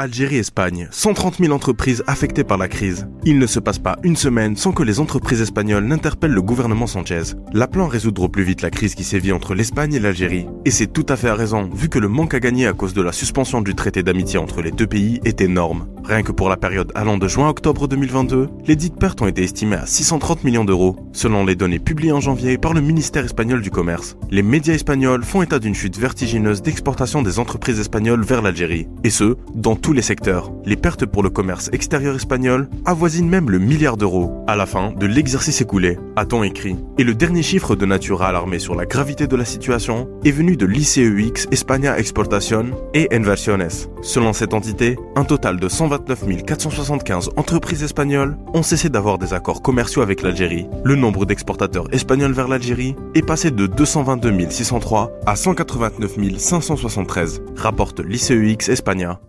Algérie-Espagne, 130 000 entreprises affectées par la crise. Il ne se passe pas une semaine sans que les entreprises espagnoles n'interpellent le gouvernement Sanchez, l'appelant à résoudre au plus vite la crise qui sévit entre l'Espagne et l'Algérie. Et c'est tout à fait à raison, vu que le manque à gagner à cause de la suspension du traité d'amitié entre les deux pays est énorme. Rien que pour la période allant de juin à octobre 2022, les dites pertes ont été estimées à 630 millions d'euros, selon les données publiées en janvier par le ministère espagnol du Commerce. Les médias espagnols font état d'une chute vertigineuse d'exportation des entreprises espagnoles vers l'Algérie, et ce, dans tout les secteurs. Les pertes pour le commerce extérieur espagnol avoisinent même le milliard d'euros à la fin de l'exercice écoulé, a-t-on écrit. Et le dernier chiffre de nature à alarmer sur la gravité de la situation est venu de l'ICEX España Exportación et Inversiones. Selon cette entité, un total de 129 475 entreprises espagnoles ont cessé d'avoir des accords commerciaux avec l'Algérie. Le nombre d'exportateurs espagnols vers l'Algérie est passé de 222 603 à 189 573, rapporte l'ICEX España.